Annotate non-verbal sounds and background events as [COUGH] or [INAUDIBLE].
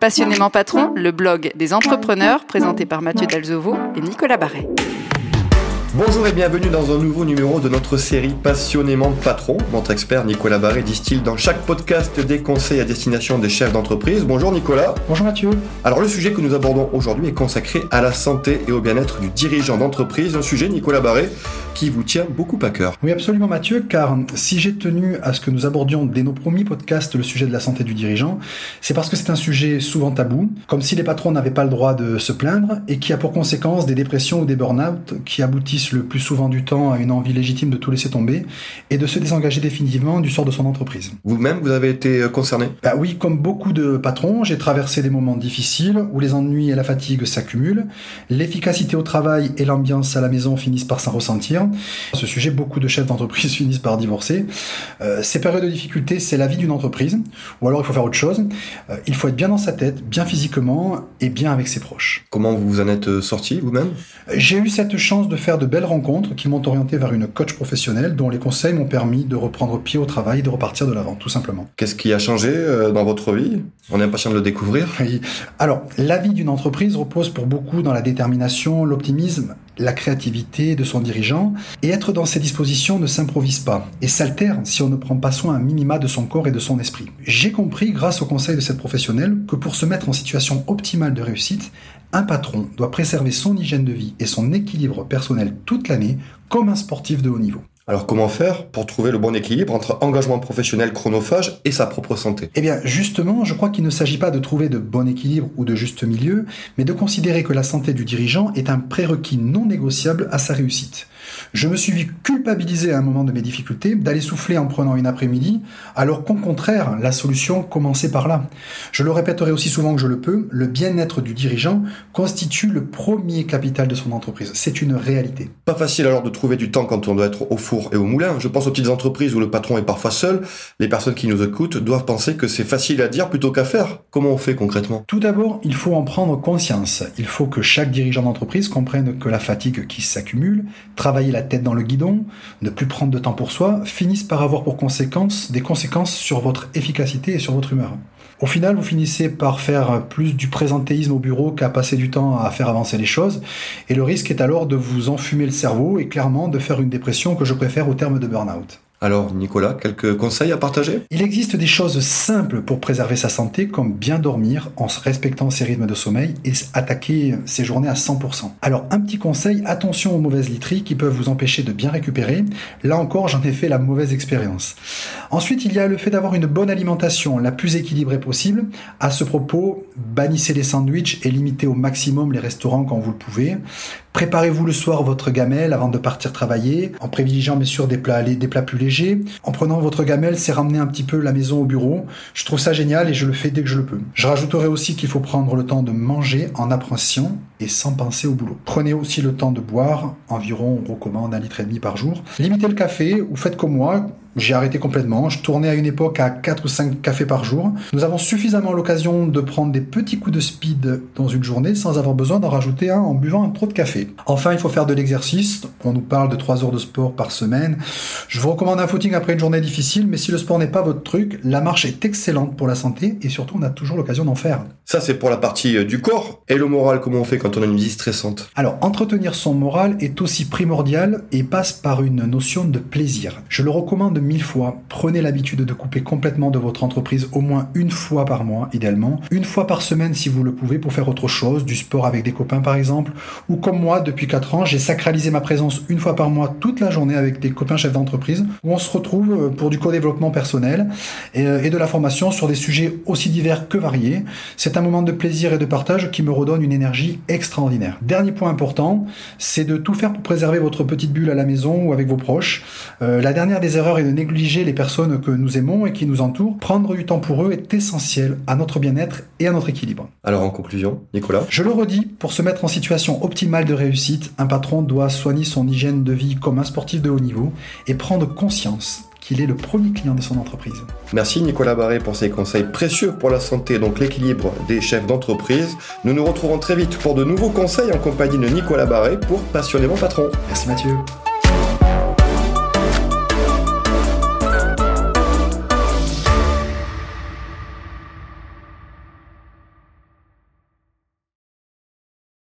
Passionnément Patron, le blog des entrepreneurs présenté par Mathieu Dalzovo et Nicolas Barret. Bonjour et bienvenue dans un nouveau numéro de notre série Passionnément Patron. Notre expert Nicolas Barré distille dans chaque podcast des conseils à destination des chefs d'entreprise. Bonjour Nicolas. Bonjour Mathieu. Alors le sujet que nous abordons aujourd'hui est consacré à la santé et au bien-être du dirigeant d'entreprise. Un sujet, Nicolas Barré, qui vous tient beaucoup à cœur. Oui absolument Mathieu, car si j'ai tenu à ce que nous abordions dès nos premiers podcasts le sujet de la santé du dirigeant, c'est parce que c'est un sujet souvent tabou, comme si les patrons n'avaient pas le droit de se plaindre, et qui a pour conséquence des dépressions ou des burn-out qui aboutissent le plus souvent du temps à une envie légitime de tout laisser tomber et de se désengager définitivement du sort de son entreprise. Vous-même, vous avez été euh, concerné? Bah Oui, comme beaucoup de patrons, j'ai traversé des moments difficiles où les ennuis et la fatigue s'accumulent, l'efficacité au travail et l'ambiance à la maison finissent par s'en ressentir. ce sujet, beaucoup de chefs d'entreprise [LAUGHS] finissent par divorcer. Euh, ces périodes de difficulté, c'est la vie d'une entreprise, ou alors il faut faire autre chose. Euh, il faut être bien dans sa tête, bien physiquement et bien avec ses proches. Comment vous en êtes sorti vous-même? J'ai eu cette chance de faire de belles rencontres qui m'ont orienté vers une coach professionnelle dont les conseils m'ont permis de reprendre pied au travail et de repartir de l'avant, tout simplement. Qu'est-ce qui a changé euh, dans votre vie? On est impatient de le découvrir. Oui. Alors, la vie d'une entreprise repose pour beaucoup dans la détermination, l'optimisme, la créativité de son dirigeant, et être dans ces dispositions ne s'improvise pas, et s'altère si on ne prend pas soin un minima de son corps et de son esprit. J'ai compris, grâce au conseil de cette professionnelle, que pour se mettre en situation optimale de réussite, un patron doit préserver son hygiène de vie et son équilibre personnel toute l'année comme un sportif de haut niveau. Alors comment faire pour trouver le bon équilibre entre engagement professionnel chronophage et sa propre santé? Eh bien justement, je crois qu'il ne s'agit pas de trouver de bon équilibre ou de juste milieu, mais de considérer que la santé du dirigeant est un prérequis non négociable à sa réussite. Je me suis vu culpabiliser à un moment de mes difficultés d'aller souffler en prenant une après-midi, alors qu'au contraire, la solution commençait par là. Je le répéterai aussi souvent que je le peux, le bien-être du dirigeant constitue le premier capital de son entreprise. C'est une réalité. Pas facile alors de trouver du temps quand on doit être au four et au moulin. Je pense aux petites entreprises où le patron est parfois seul. Les personnes qui nous écoutent doivent penser que c'est facile à dire plutôt qu'à faire. Comment on fait concrètement? Tout d'abord, il faut en prendre conscience. Il faut que chaque dirigeant d'entreprise comprenne que la fatigue qui s'accumule, la tête dans le guidon, ne plus prendre de temps pour soi, finissent par avoir pour conséquence des conséquences sur votre efficacité et sur votre humeur. Au final, vous finissez par faire plus du présentéisme au bureau qu'à passer du temps à faire avancer les choses, et le risque est alors de vous enfumer le cerveau et clairement de faire une dépression que je préfère au terme de burn-out. Alors, Nicolas, quelques conseils à partager? Il existe des choses simples pour préserver sa santé, comme bien dormir en respectant ses rythmes de sommeil et attaquer ses journées à 100%. Alors, un petit conseil, attention aux mauvaises literies qui peuvent vous empêcher de bien récupérer. Là encore, j'en ai fait la mauvaise expérience. Ensuite, il y a le fait d'avoir une bonne alimentation, la plus équilibrée possible. À ce propos, bannissez les sandwichs et limitez au maximum les restaurants quand vous le pouvez. Préparez-vous le soir votre gamelle avant de partir travailler, en privilégiant bien sûr des plats, des plats plus. En prenant votre gamelle, c'est ramener un petit peu la maison au bureau. Je trouve ça génial et je le fais dès que je le peux. Je rajouterai aussi qu'il faut prendre le temps de manger en appréciant et sans penser au boulot. Prenez aussi le temps de boire, environ on recommande un litre et demi par jour. Limitez le café ou faites comme moi, j'ai arrêté complètement. Je tournais à une époque à 4 ou 5 cafés par jour. Nous avons suffisamment l'occasion de prendre des petits coups de speed dans une journée sans avoir besoin d'en rajouter un en buvant un trop de café. Enfin, il faut faire de l'exercice. On nous parle de 3 heures de sport par semaine. Je vous recommande un footing après une journée difficile, mais si le sport n'est pas votre truc, la marche est excellente pour la santé et surtout on a toujours l'occasion d'en faire. Ça c'est pour la partie euh, du corps. Et le moral, comment on fait quand on a une vie stressante? Alors, entretenir son moral est aussi primordial et passe par une notion de plaisir. Je le recommande mille fois, prenez l'habitude de couper complètement de votre entreprise au moins une fois par mois, idéalement. Une fois par semaine si vous le pouvez pour faire autre chose, du sport avec des copains par exemple. Ou comme moi, depuis 4 ans, j'ai sacralisé ma présence une fois par mois toute la journée avec des copains chefs d'entreprise où on se retrouve euh, pour du co-développement personnel euh, et de la formation sur des sujets aussi divers que variés. C'est un moment de plaisir et de partage qui me redonne une énergie extraordinaire. Dernier point important, c'est de tout faire pour préserver votre petite bulle à la maison ou avec vos proches. Euh, la dernière des erreurs est de négliger les personnes que nous aimons et qui nous entourent. Prendre du temps pour eux est essentiel à notre bien-être et à notre équilibre. Alors en conclusion, Nicolas? Je le redis, pour se mettre en situation optimale de réussite, un patron doit soigner son hygiène de vie comme un sportif de haut niveau et prendre conscience qu'il est le premier client de son entreprise. Merci Nicolas Barré pour ces conseils précieux pour la santé, donc l'équilibre des chefs d'entreprise. Nous nous retrouvons très vite pour de nouveaux conseils en compagnie de Nicolas Barré pour Passionnément Patron. Merci Mathieu.